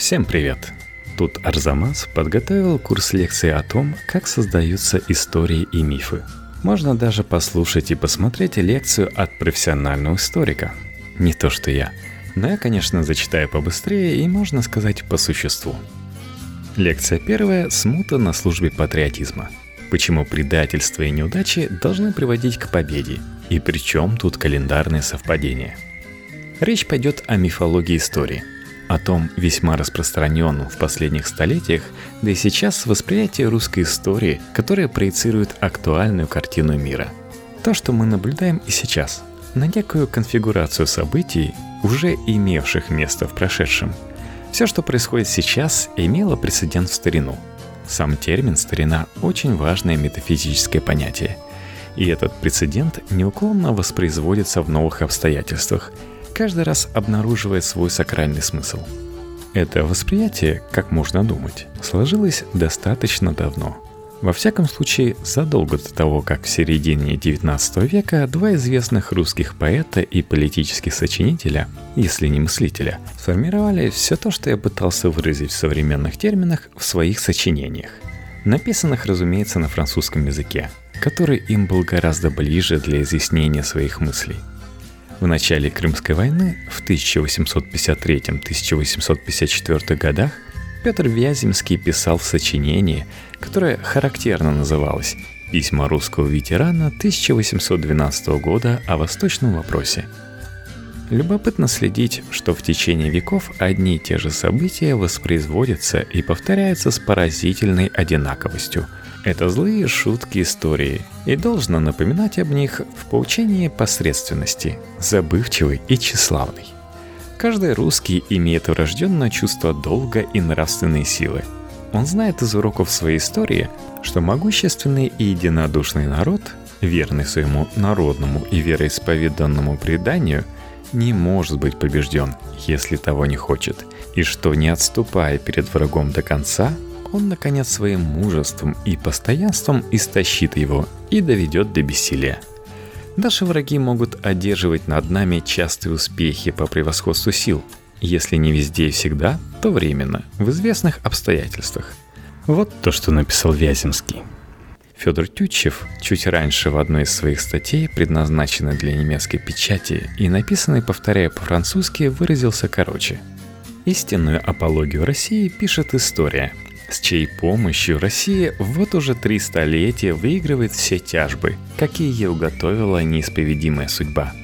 Всем привет! Тут Арзамас подготовил курс лекций о том, как создаются истории и мифы. Можно даже послушать и посмотреть лекцию от профессионального историка. Не то что я. Но я, конечно, зачитаю побыстрее и, можно сказать, по существу. Лекция первая «Смута на службе патриотизма». Почему предательство и неудачи должны приводить к победе? И причем тут календарные совпадения? Речь пойдет о мифологии истории – о том весьма распространенном в последних столетиях, да и сейчас восприятие русской истории, которое проецирует актуальную картину мира. То, что мы наблюдаем и сейчас, на некую конфигурацию событий, уже имевших место в прошедшем. Все, что происходит сейчас, имело прецедент в старину. Сам термин «старина» — очень важное метафизическое понятие. И этот прецедент неуклонно воспроизводится в новых обстоятельствах — каждый раз обнаруживает свой сакральный смысл. Это восприятие, как можно думать, сложилось достаточно давно. Во всяком случае, задолго до того, как в середине XIX века два известных русских поэта и политических сочинителя, если не мыслителя, сформировали все то, что я пытался выразить в современных терминах в своих сочинениях. Написанных, разумеется, на французском языке, который им был гораздо ближе для изъяснения своих мыслей – в начале Крымской войны в 1853-1854 годах Петр Вяземский писал в сочинении, которое характерно называлось «Письма русского ветерана 1812 года о восточном вопросе». Любопытно следить, что в течение веков одни и те же события воспроизводятся и повторяются с поразительной одинаковостью – это злые шутки истории, и должно напоминать об них в поучении посредственности, забывчивый и тщеславный. Каждый русский имеет врожденное чувство долга и нравственной силы. Он знает из уроков своей истории, что могущественный и единодушный народ, верный своему народному и вероисповеданному преданию, не может быть побежден, если того не хочет, и что, не отступая перед врагом до конца, он, наконец, своим мужеством и постоянством истощит его и доведет до бессилия. Наши враги могут одерживать над нами частые успехи по превосходству сил, если не везде и всегда, то временно, в известных обстоятельствах. Вот то, что написал Вяземский. Федор Тютчев чуть раньше в одной из своих статей, предназначенной для немецкой печати и написанной, повторяя по-французски, выразился короче. Истинную апологию России пишет история – с чьей помощью Россия вот уже три столетия выигрывает все тяжбы, какие ей уготовила неисповедимая судьба.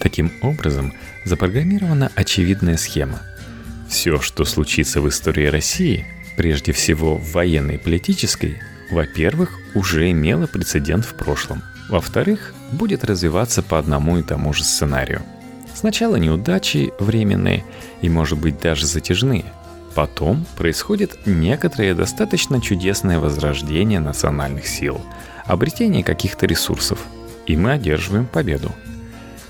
Таким образом, запрограммирована очевидная схема. Все, что случится в истории России, прежде всего в военной и политической, во-первых, уже имело прецедент в прошлом. Во-вторых, будет развиваться по одному и тому же сценарию. Сначала неудачи временные и, может быть, даже затяжные – Потом происходит некоторое достаточно чудесное возрождение национальных сил, обретение каких-то ресурсов, и мы одерживаем победу.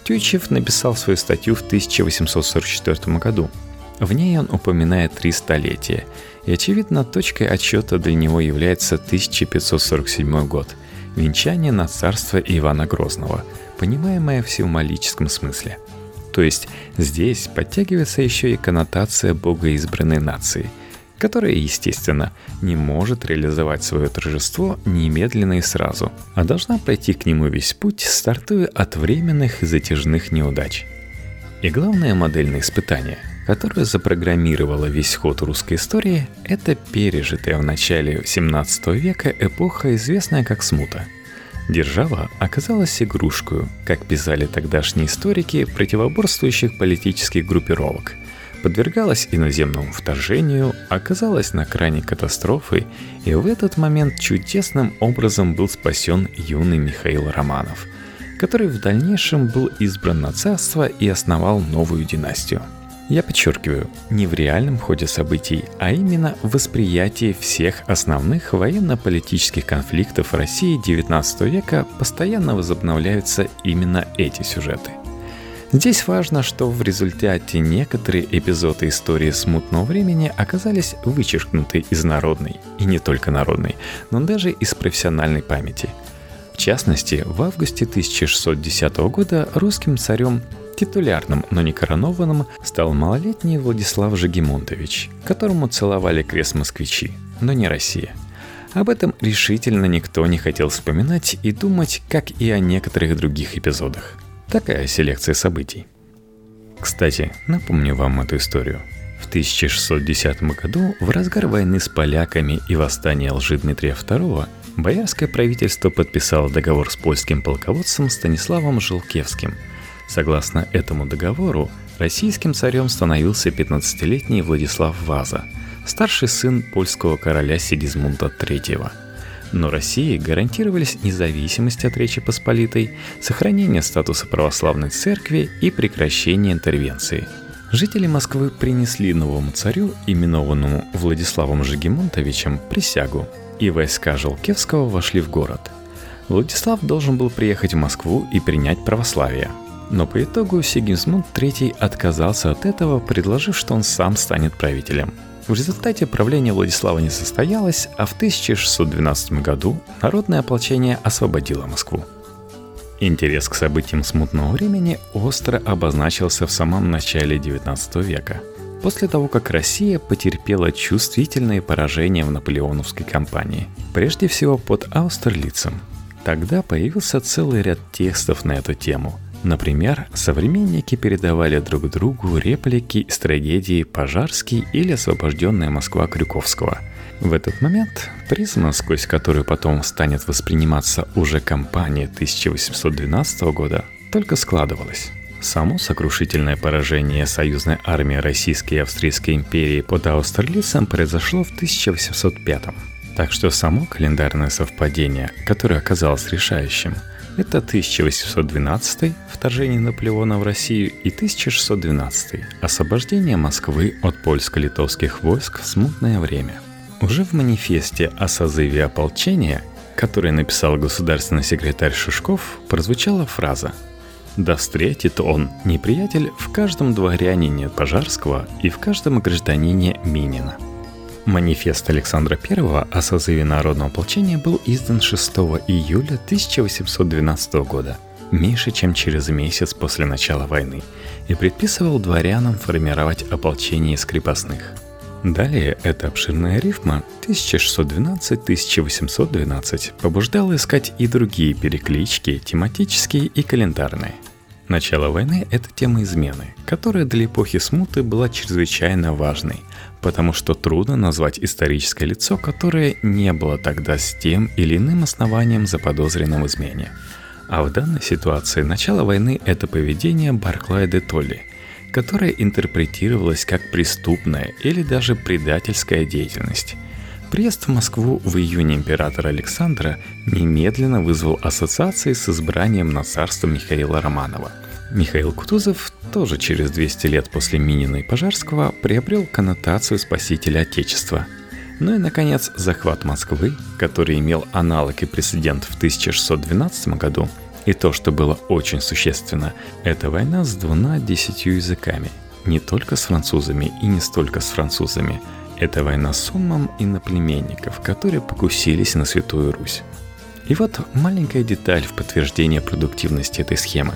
Тютчев написал свою статью в 1844 году. В ней он упоминает три столетия, и, очевидно, точкой отсчета для него является 1547 год – венчание на царство Ивана Грозного, понимаемое в символическом смысле – то есть здесь подтягивается еще и коннотация богоизбранной нации, которая, естественно, не может реализовать свое торжество немедленно и сразу, а должна пройти к нему весь путь, стартуя от временных и затяжных неудач. И главное модельное испытание, которое запрограммировало весь ход русской истории, это пережитая в начале 17 века эпоха, известная как смута – Держава оказалась игрушкой, как писали тогдашние историки противоборствующих политических группировок. Подвергалась иноземному вторжению, оказалась на кране катастрофы, и в этот момент чудесным образом был спасен юный Михаил Романов, который в дальнейшем был избран на царство и основал новую династию – я подчеркиваю, не в реальном ходе событий, а именно в восприятии всех основных военно-политических конфликтов России XIX века постоянно возобновляются именно эти сюжеты. Здесь важно, что в результате некоторые эпизоды истории смутного времени оказались вычеркнуты из народной, и не только народной, но даже из профессиональной памяти. В частности, в августе 1610 года русским царем Титулярным, но не коронованным стал малолетний Владислав Жагимонтович, которому целовали крест москвичи, но не Россия. Об этом решительно никто не хотел вспоминать и думать, как и о некоторых других эпизодах. Такая селекция событий. Кстати, напомню вам эту историю. В 1610 году, в разгар войны с поляками и восстания лжи Дмитрия II, боярское правительство подписало договор с польским полководцем Станиславом Желкевским. Согласно этому договору, российским царем становился 15-летний Владислав Ваза, старший сын польского короля Сигизмунда III – но России гарантировались независимость от Речи Посполитой, сохранение статуса православной церкви и прекращение интервенции. Жители Москвы принесли новому царю, именованному Владиславом Жигемонтовичем, присягу, и войска Желкевского вошли в город. Владислав должен был приехать в Москву и принять православие. Но по итогу Сигизмунд III отказался от этого, предложив, что он сам станет правителем – в результате правление Владислава не состоялось, а в 1612 году народное ополчение освободило Москву. Интерес к событиям смутного времени остро обозначился в самом начале XIX века, после того, как Россия потерпела чувствительные поражения в наполеоновской кампании, прежде всего под Аустерлицем. Тогда появился целый ряд текстов на эту тему – Например, современники передавали друг другу реплики из трагедии «Пожарский» или «Освобожденная Москва» Крюковского. В этот момент призма, сквозь которую потом станет восприниматься уже кампания 1812 года, только складывалась. Само сокрушительное поражение союзной армии Российской и Австрийской империи под Аустерлицем произошло в 1805 Так что само календарное совпадение, которое оказалось решающим – это 1812 вторжение Наполеона в Россию и 1612 освобождение Москвы от польско-литовских войск в смутное время. Уже в манифесте о созыве ополчения, который написал государственный секретарь Шишков, прозвучала фраза «Да встретит он, неприятель, в каждом дворянине Пожарского и в каждом гражданине Минина». Манифест Александра I о созыве народного ополчения был издан 6 июля 1812 года, меньше чем через месяц после начала войны, и предписывал дворянам формировать ополчение из крепостных. Далее эта обширная рифма 1612-1812 побуждала искать и другие переклички, тематические и календарные. Начало войны – это тема измены, которая для эпохи смуты была чрезвычайно важной, потому что трудно назвать историческое лицо, которое не было тогда с тем или иным основанием заподозренным в измене. А в данной ситуации начало войны – это поведение Барклая де Толли, которое интерпретировалось как преступная или даже предательская деятельность. Приезд в Москву в июне императора Александра немедленно вызвал ассоциации с избранием на царство Михаила Романова. Михаил Кутузов тоже через 200 лет после Минина и Пожарского приобрел коннотацию спасителя Отечества. Ну и, наконец, захват Москвы, который имел аналог и прецедент в 1612 году, и то, что было очень существенно, это война с двумя десятью языками. Не только с французами и не столько с французами – это война с умом иноплеменников, которые покусились на Святую Русь. И вот маленькая деталь в подтверждение продуктивности этой схемы.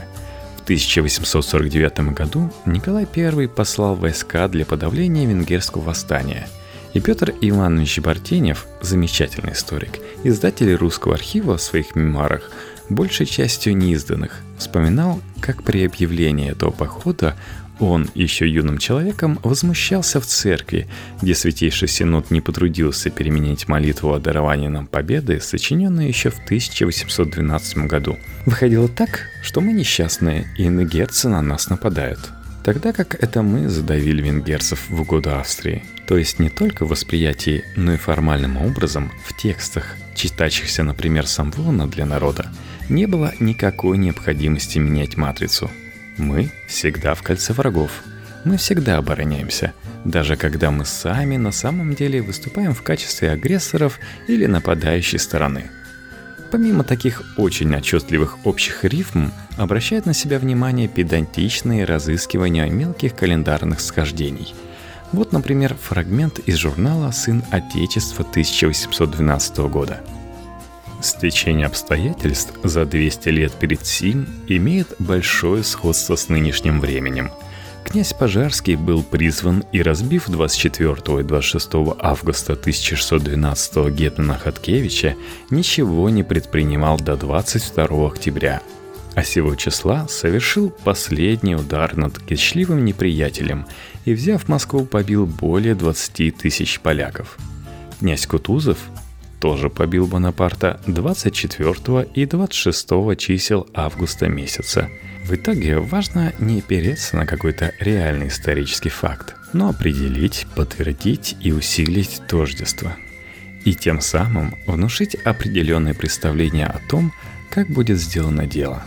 В 1849 году Николай I послал войска для подавления венгерского восстания. И Петр Иванович Бартенев, замечательный историк, издатель русского архива в своих мемуарах, большей частью неизданных, вспоминал, как при объявлении этого похода он, еще юным человеком, возмущался в церкви, где Святейший Синод не потрудился переменить молитву о даровании нам победы, сочиненную еще в 1812 году. Выходило так, что мы несчастные, и ингерцы на нас нападают. Тогда как это мы задавили венгерцев в угоду Австрии. То есть не только в восприятии, но и формальным образом в текстах, читающихся, например, Самвона для народа, не было никакой необходимости менять матрицу – мы всегда в кольце врагов. Мы всегда обороняемся, даже когда мы сами на самом деле выступаем в качестве агрессоров или нападающей стороны. Помимо таких очень отчетливых общих рифм, обращает на себя внимание педантичные разыскивания мелких календарных схождений. Вот, например, фрагмент из журнала «Сын Отечества» 1812 года – Стечение обстоятельств за 200 лет перед сим имеет большое сходство с нынешним временем. Князь Пожарский был призван и разбив 24 и 26 августа 1612 Гетмана Хаткевича, ничего не предпринимал до 22 октября, а сего числа совершил последний удар над кичливым неприятелем и, взяв Москву, побил более 20 тысяч поляков. Князь Кутузов тоже побил Бонапарта 24 и 26 чисел августа месяца. В итоге важно не опереться на какой-то реальный исторический факт, но определить, подтвердить и усилить тождество. И тем самым внушить определенное представление о том, как будет сделано дело.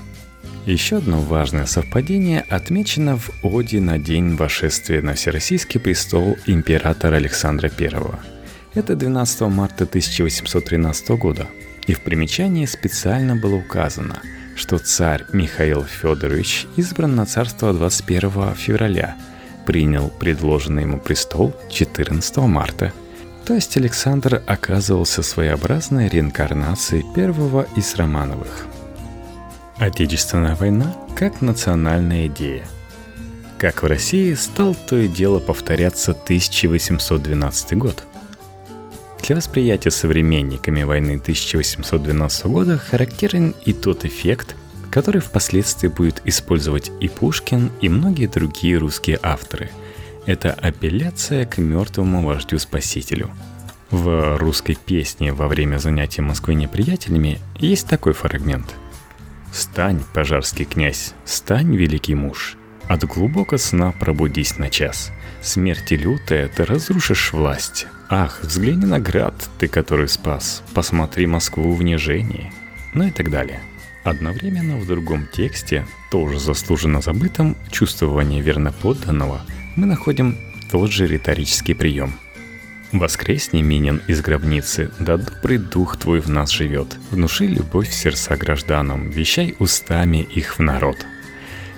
Еще одно важное совпадение отмечено в Оде на день вошествия на Всероссийский престол императора Александра I – это 12 марта 1813 года. И в примечании специально было указано, что царь Михаил Федорович избран на царство 21 февраля, принял предложенный ему престол 14 марта. То есть Александр оказывался своеобразной реинкарнацией первого из Романовых. Отечественная война как национальная идея. Как в России стал то и дело повторяться 1812 год – для восприятия современниками войны 1812 года характерен и тот эффект, который впоследствии будет использовать и Пушкин, и многие другие русские авторы. Это апелляция к мертвому вождю-спасителю. В русской песне во время занятия Москвы неприятелями есть такой фрагмент. «Стань, пожарский князь, стань, великий муж, от глубокого сна пробудись на час. Смерти лютая ты разрушишь власть, Ах, взгляни на град, ты который спас, посмотри Москву в нежении, ну и так далее. Одновременно в другом тексте, тоже заслуженно забытом, чувствование верноподданного, мы находим тот же риторический прием. «Воскресни, Минин, из гробницы, да добрый дух твой в нас живет, внуши любовь в сердца гражданам, вещай устами их в народ».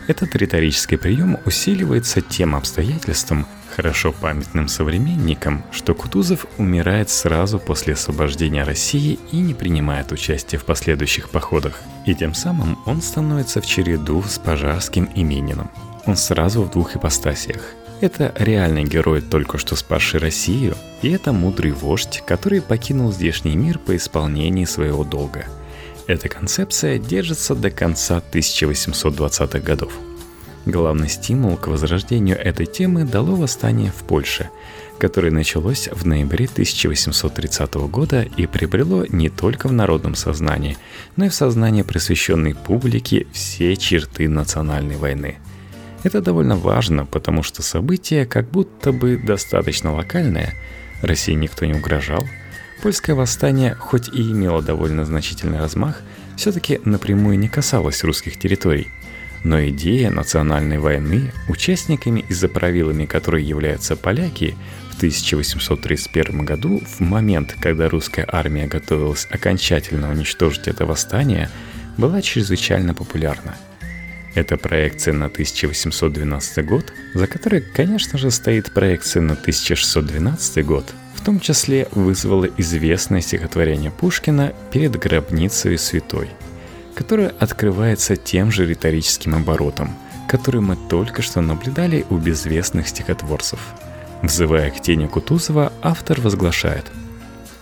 Этот риторический прием усиливается тем обстоятельством, хорошо памятным современникам, что Кутузов умирает сразу после освобождения России и не принимает участия в последующих походах. И тем самым он становится в череду с Пожарским и Мининым. Он сразу в двух ипостасиях. Это реальный герой, только что спасший Россию, и это мудрый вождь, который покинул здешний мир по исполнении своего долга. Эта концепция держится до конца 1820-х годов – Главный стимул к возрождению этой темы дало восстание в Польше, которое началось в ноябре 1830 года и приобрело не только в народном сознании, но и в сознании просвещенной публики все черты национальной войны. Это довольно важно, потому что событие как будто бы достаточно локальное, России никто не угрожал, польское восстание, хоть и имело довольно значительный размах, все-таки напрямую не касалось русских территорий – но идея национальной войны, участниками и заправилами которой являются поляки, в 1831 году, в момент, когда русская армия готовилась окончательно уничтожить это восстание, была чрезвычайно популярна. Это проекция на 1812 год, за которой, конечно же, стоит проекция на 1612 год, в том числе вызвало известное стихотворение Пушкина «Перед гробницей святой», которая открывается тем же риторическим оборотом, который мы только что наблюдали у безвестных стихотворцев. Взывая к тени Кутузова, автор возглашает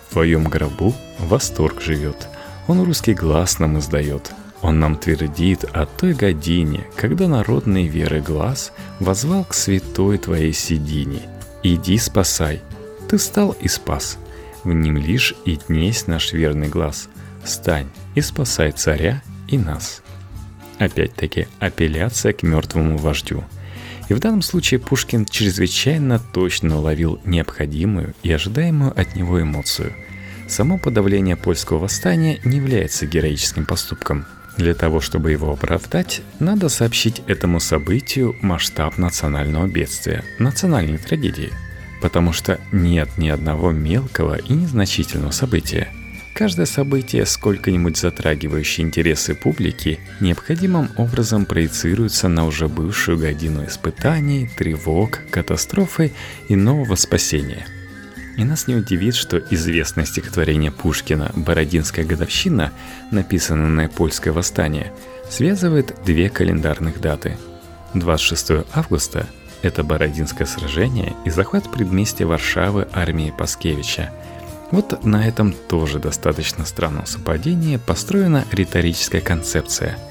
«В твоем гробу восторг живет, он русский глаз нам издает, он нам твердит о той године, когда народный веры глаз возвал к святой твоей седине. Иди спасай, ты стал и спас, в ним лишь и днесь наш верный глаз. Стань и спасай царя и нас. Опять-таки, апелляция к мертвому вождю. И в данном случае Пушкин чрезвычайно точно уловил необходимую и ожидаемую от него эмоцию. Само подавление польского восстания не является героическим поступком. Для того, чтобы его оправдать, надо сообщить этому событию масштаб национального бедствия, национальной трагедии. Потому что нет ни одного мелкого и незначительного события – Каждое событие, сколько-нибудь затрагивающее интересы публики, необходимым образом проецируется на уже бывшую годину испытаний, тревог, катастрофы и нового спасения. И нас не удивит, что известное стихотворение Пушкина «Бородинская годовщина», написанное на польское восстание, связывает две календарных даты. 26 августа – это Бородинское сражение и захват предместья Варшавы армии Паскевича. Вот на этом тоже достаточно странном совпадении построена риторическая концепция –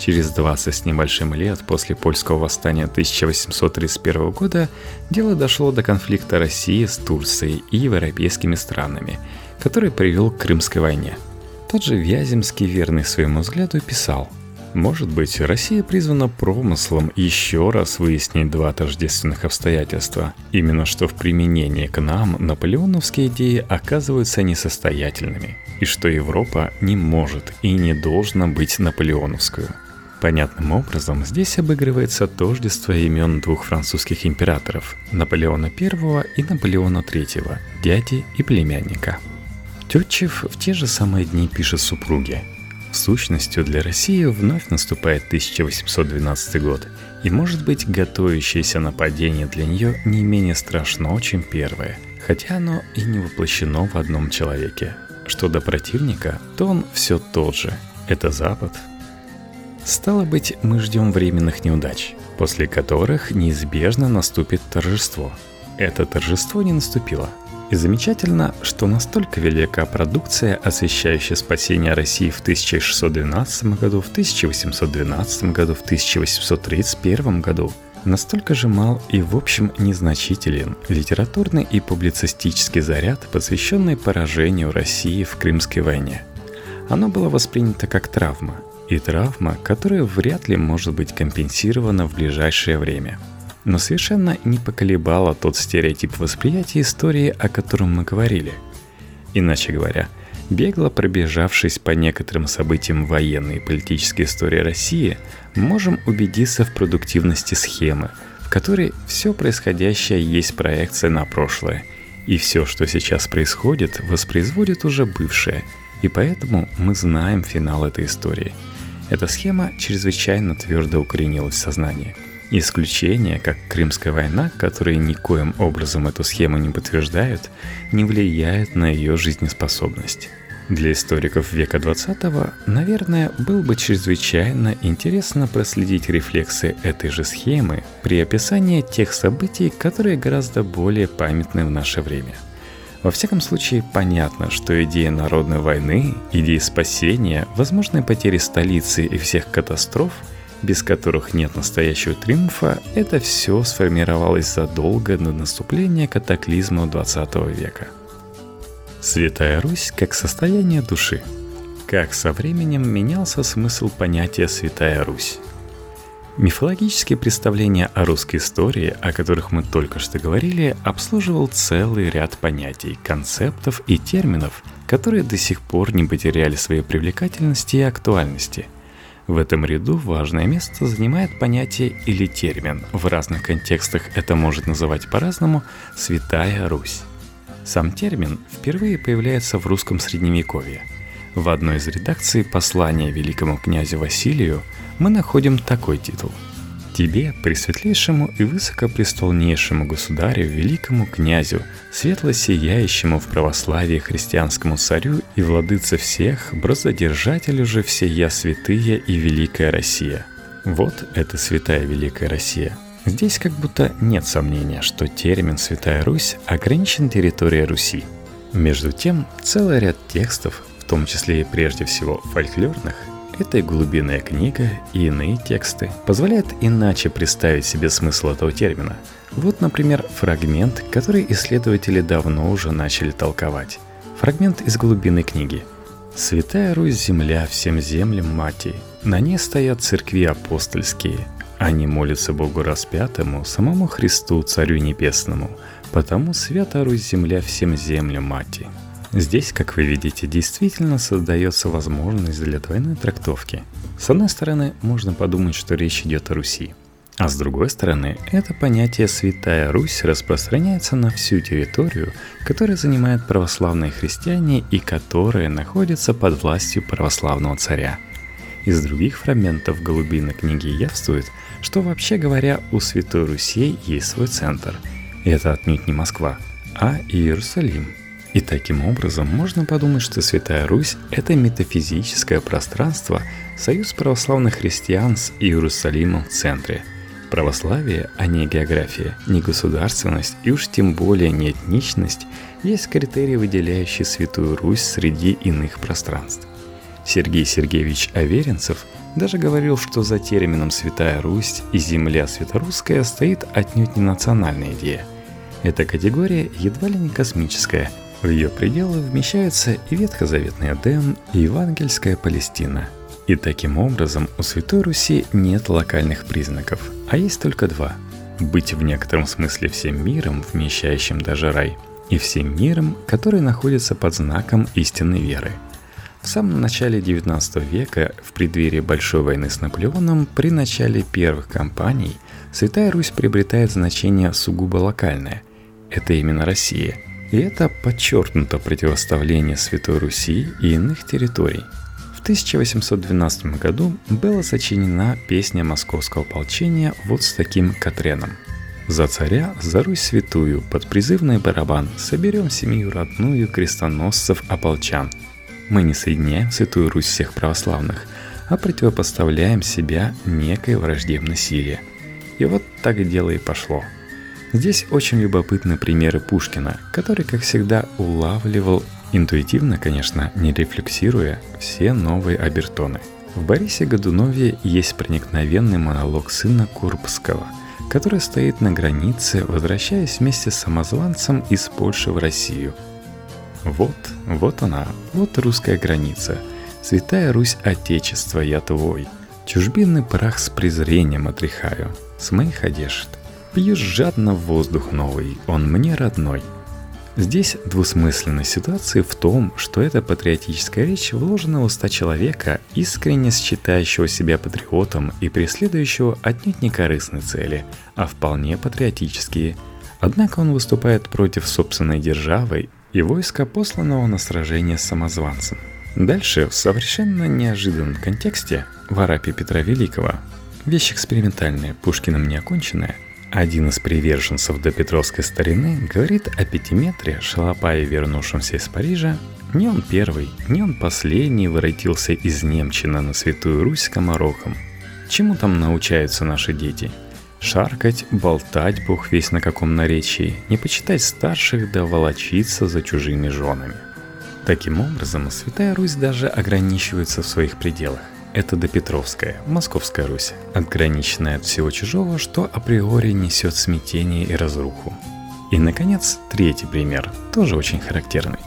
Через 20 с небольшим лет после польского восстания 1831 года дело дошло до конфликта России с Турцией и европейскими странами, который привел к Крымской войне. Тот же Вяземский, верный своему взгляду, писал «Может быть, Россия призвана промыслом еще раз выяснить два тождественных обстоятельства. Именно что в применении к нам наполеоновские идеи оказываются несостоятельными, и что Европа не может и не должна быть наполеоновскую. Понятным образом здесь обыгрывается тождество имен двух французских императоров – Наполеона I и Наполеона III, дяди и племянника. Тютчев в те же самые дни пишет супруге. Сущностью для России вновь наступает 1812 год, и может быть готовящееся нападение для нее не менее страшно, чем первое, хотя оно и не воплощено в одном человеке. Что до противника, то он все тот же. Это Запад, Стало быть, мы ждем временных неудач, после которых неизбежно наступит торжество. Это торжество не наступило. И замечательно, что настолько велика продукция, освещающая спасение России в 1612 году, в 1812 году, в 1831 году, настолько же мал и в общем незначителен литературный и публицистический заряд, посвященный поражению России в Крымской войне. Оно было воспринято как травма – и травма, которая вряд ли может быть компенсирована в ближайшее время. Но совершенно не поколебала тот стереотип восприятия истории, о котором мы говорили. Иначе говоря, бегло пробежавшись по некоторым событиям военной и политической истории России, можем убедиться в продуктивности схемы, в которой все происходящее есть проекция на прошлое, и все, что сейчас происходит, воспроизводит уже бывшее, и поэтому мы знаем финал этой истории – эта схема чрезвычайно твердо укоренилась в сознании. Исключения, как Крымская война, которые никоим образом эту схему не подтверждают, не влияют на ее жизнеспособность. Для историков века 20 наверное, было бы чрезвычайно интересно проследить рефлексы этой же схемы при описании тех событий, которые гораздо более памятны в наше время – во всяком случае, понятно, что идея народной войны, идея спасения, возможной потери столицы и всех катастроф, без которых нет настоящего триумфа, это все сформировалось задолго до наступления катаклизма 20 века. Святая Русь как состояние души. Как со временем менялся смысл понятия «Святая Русь». Мифологические представления о русской истории, о которых мы только что говорили, обслуживал целый ряд понятий, концептов и терминов, которые до сих пор не потеряли своей привлекательности и актуальности. В этом ряду важное место занимает понятие или термин, в разных контекстах это может называть по-разному «святая Русь». Сам термин впервые появляется в русском средневековье. В одной из редакций послания великому князю Василию – мы находим такой титул. Тебе, пресветлейшему и высокопрестолнейшему государю, великому князю, светло-сияющему в православии христианскому царю и владыце всех, брозодержателю же всея святые и великая Россия. Вот это святая великая Россия. Здесь как будто нет сомнения, что термин «Святая Русь» ограничен территорией Руси. Между тем, целый ряд текстов, в том числе и прежде всего фольклорных, эта «Глубинная книга» и иные тексты позволяют иначе представить себе смысл этого термина. Вот, например, фрагмент, который исследователи давно уже начали толковать. Фрагмент из «Глубинной книги». «Святая Русь земля всем землям мати, на ней стоят церкви апостольские, они молятся Богу распятому, самому Христу, Царю Небесному, потому свята Русь земля всем землям мати». Здесь, как вы видите, действительно создается возможность для двойной трактовки. С одной стороны, можно подумать, что речь идет о Руси. А с другой стороны, это понятие «Святая Русь» распространяется на всю территорию, которую занимают православные христиане и которая находится под властью православного царя. Из других фрагментов голубины книги явствует, что вообще говоря, у Святой Руси есть свой центр. И это отнюдь не Москва – а Иерусалим. И таким образом можно подумать, что Святая Русь – это метафизическое пространство, союз православных христиан с Иерусалимом в центре. Православие, а не география, не государственность и уж тем более не этничность есть критерии, выделяющие Святую Русь среди иных пространств. Сергей Сергеевич Аверинцев даже говорил, что за термином «Святая Русь» и «Земля Святорусская» стоит отнюдь не национальная идея. Эта категория едва ли не космическая. В ее пределы вмещаются и ветхозаветный Эдем, и евангельская Палестина. И таким образом у Святой Руси нет локальных признаков, а есть только два – быть в некотором смысле всем миром, вмещающим даже рай, и всем миром, который находится под знаком истинной веры – в самом начале XIX века, в преддверии Большой войны с Наполеоном, при начале первых кампаний, Святая Русь приобретает значение сугубо локальное. Это именно Россия. И это подчеркнуто противоставление Святой Руси и иных территорий. В 1812 году была сочинена песня московского ополчения вот с таким Катреном. «За царя, за Русь святую, под призывный барабан соберем семью родную крестоносцев-ополчан, мы не соединяем Святую Русь всех православных, а противопоставляем себя некой враждебной силе. И вот так дело и пошло. Здесь очень любопытны примеры Пушкина, который, как всегда, улавливал, интуитивно, конечно, не рефлексируя, все новые обертоны. В Борисе Годунове есть проникновенный монолог сына Курбского, который стоит на границе, возвращаясь вместе с самозванцем из Польши в Россию – вот, вот она, вот русская граница. Святая Русь Отечество, я твой. Чужбинный прах с презрением отряхаю. С моих одежд. Пьешь жадно воздух новый, он мне родной. Здесь двусмысленность ситуации в том, что эта патриотическая речь вложена в уста человека, искренне считающего себя патриотом и преследующего отнюдь не корыстные цели, а вполне патриотические. Однако он выступает против собственной державы и войска, посланного на сражение с самозванцем. Дальше, в совершенно неожиданном контексте, в Арапе Петра Великого, вещь экспериментальная, Пушкиным не оконченная, один из приверженцев до Петровской старины говорит о пятиметре, шалопае, вернувшемся из Парижа. Не он первый, не он последний воротился из Немчина на Святую Русь скоморохом. Чему там научаются наши дети – Шаркать, болтать бог весь на каком наречии, не почитать старших да волочиться за чужими женами. Таким образом, Святая Русь даже ограничивается в своих пределах. Это допетровская, Московская Русь, отграниченная от всего чужого, что априори несет смятение и разруху. И, наконец, третий пример, тоже очень характерный.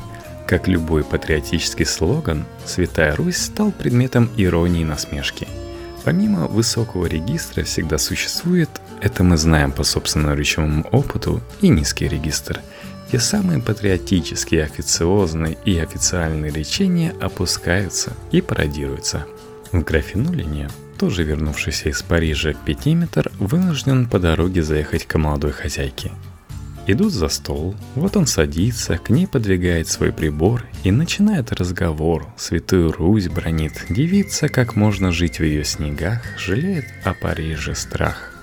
Как любой патриотический слоган, Святая Русь стал предметом иронии и насмешки – Помимо высокого регистра всегда существует, это мы знаем по собственному речевому опыту, и низкий регистр, где самые патриотические, официозные и официальные речения опускаются и пародируются. В графинулине, тоже вернувшийся из Парижа пятиметр, вынужден по дороге заехать к молодой хозяйке – Идут за стол, вот он садится, к ней подвигает свой прибор и начинает разговор. Святую Русь бронит, девица, как можно жить в ее снегах, жалеет о Париже страх.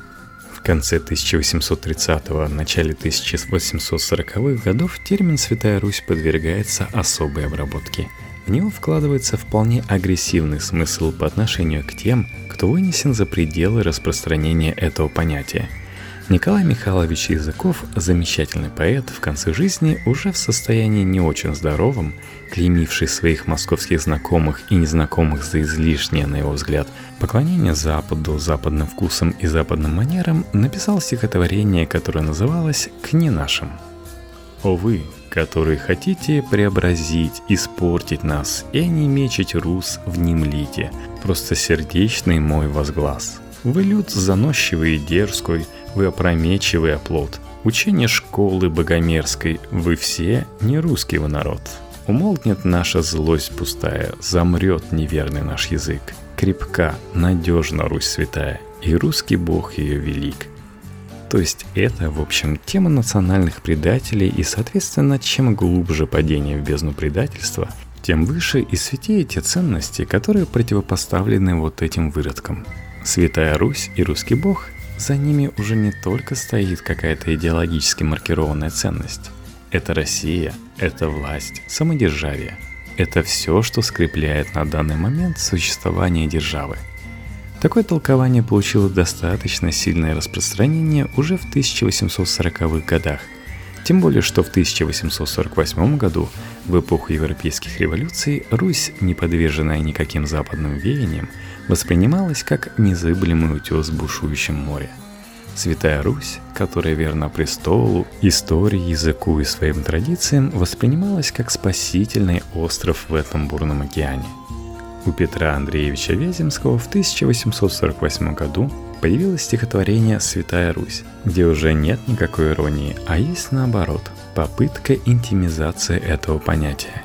В конце 1830-го, начале 1840-х годов термин «Святая Русь» подвергается особой обработке. В него вкладывается вполне агрессивный смысл по отношению к тем, кто вынесен за пределы распространения этого понятия – Николай Михайлович Языков, замечательный поэт, в конце жизни уже в состоянии не очень здоровом, клеймивший своих московских знакомых и незнакомых за излишнее, на его взгляд, поклонение Западу, западным вкусам и западным манерам, написал стихотворение, которое называлось «К не нашим». «О вы, которые хотите преобразить, испортить нас и не мечить рус, внемлите, просто сердечный мой возглас. Вы люд заносчивый и дерзкой, вы опрометчивый оплот. Учение школы богомерзкой, вы все не русский вы народ. Умолкнет наша злость пустая, замрет неверный наш язык. Крепка, надежна Русь святая, и русский бог ее велик. То есть это, в общем, тема национальных предателей, и, соответственно, чем глубже падение в бездну предательства, тем выше и святее те ценности, которые противопоставлены вот этим выродкам. Святая Русь и русский бог за ними уже не только стоит какая-то идеологически маркированная ценность. Это Россия, это власть, самодержавие. Это все, что скрепляет на данный момент существование державы. Такое толкование получило достаточно сильное распространение уже в 1840-х годах. Тем более, что в 1848 году, в эпоху европейских революций, Русь, не подверженная никаким западным веяниям, воспринималась как незыблемый утес в бушующем море – Святая Русь, которая верна престолу, истории, языку и своим традициям, воспринималась как спасительный остров в этом бурном океане. У Петра Андреевича Вяземского в 1848 году появилось стихотворение «Святая Русь», где уже нет никакой иронии, а есть наоборот, попытка интимизации этого понятия.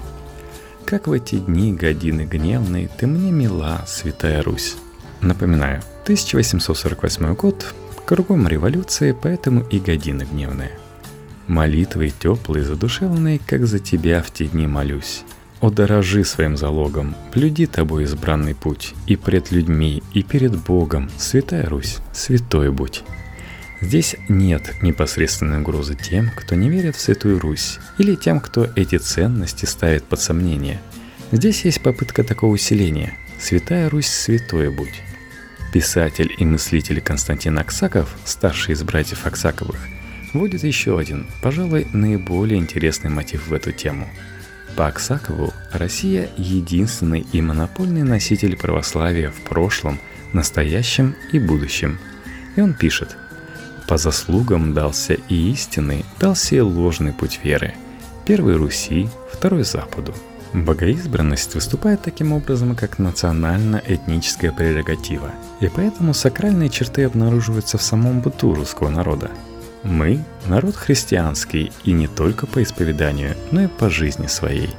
«Как в эти дни годины гневные ты мне мила, Святая Русь». Напоминаю, 1848 год Кругом революции, поэтому и годины гневные. Молитвы теплые, задушевные, как за тебя в те дни молюсь. О, дорожи своим залогом, блюди тобой избранный путь, и пред людьми, и перед Богом, святая Русь, святой будь. Здесь нет непосредственной угрозы тем, кто не верит в Святую Русь, или тем, кто эти ценности ставит под сомнение. Здесь есть попытка такого усиления. Святая Русь, святой будь. Писатель и мыслитель Константин Аксаков, старший из братьев Аксаковых, вводит еще один, пожалуй, наиболее интересный мотив в эту тему. По Аксакову Россия – единственный и монопольный носитель православия в прошлом, настоящем и будущем. И он пишет – по заслугам дался и истинный, дался и ложный путь веры. Первый Руси, второй Западу. Богоизбранность выступает таким образом как национально-этническая прерогатива, и поэтому сакральные черты обнаруживаются в самом быту русского народа. Мы – народ христианский и не только по исповеданию, но и по жизни своей.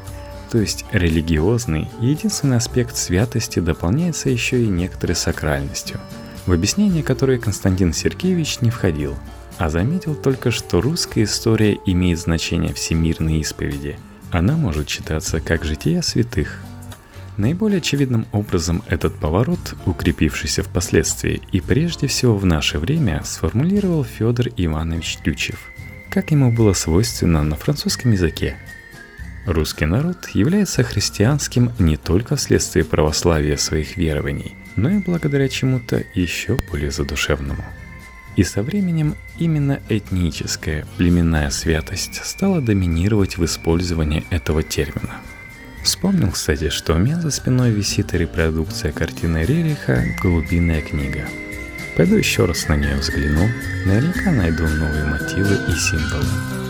То есть религиозный, единственный аспект святости дополняется еще и некоторой сакральностью, в объяснение которой Константин Сергеевич не входил, а заметил только, что русская история имеет значение всемирной исповеди – она может читаться как жития святых. Наиболее очевидным образом этот поворот, укрепившийся впоследствии и прежде всего в наше время, сформулировал Федор Иванович Тючев, как ему было свойственно на французском языке. Русский народ является христианским не только вследствие православия своих верований, но и благодаря чему-то еще более задушевному – и со временем именно этническая, племенная святость стала доминировать в использовании этого термина. Вспомнил, кстати, что у меня за спиной висит репродукция картины Рериха «Голубиная книга». Пойду еще раз на нее взгляну, наверняка найду новые мотивы и символы.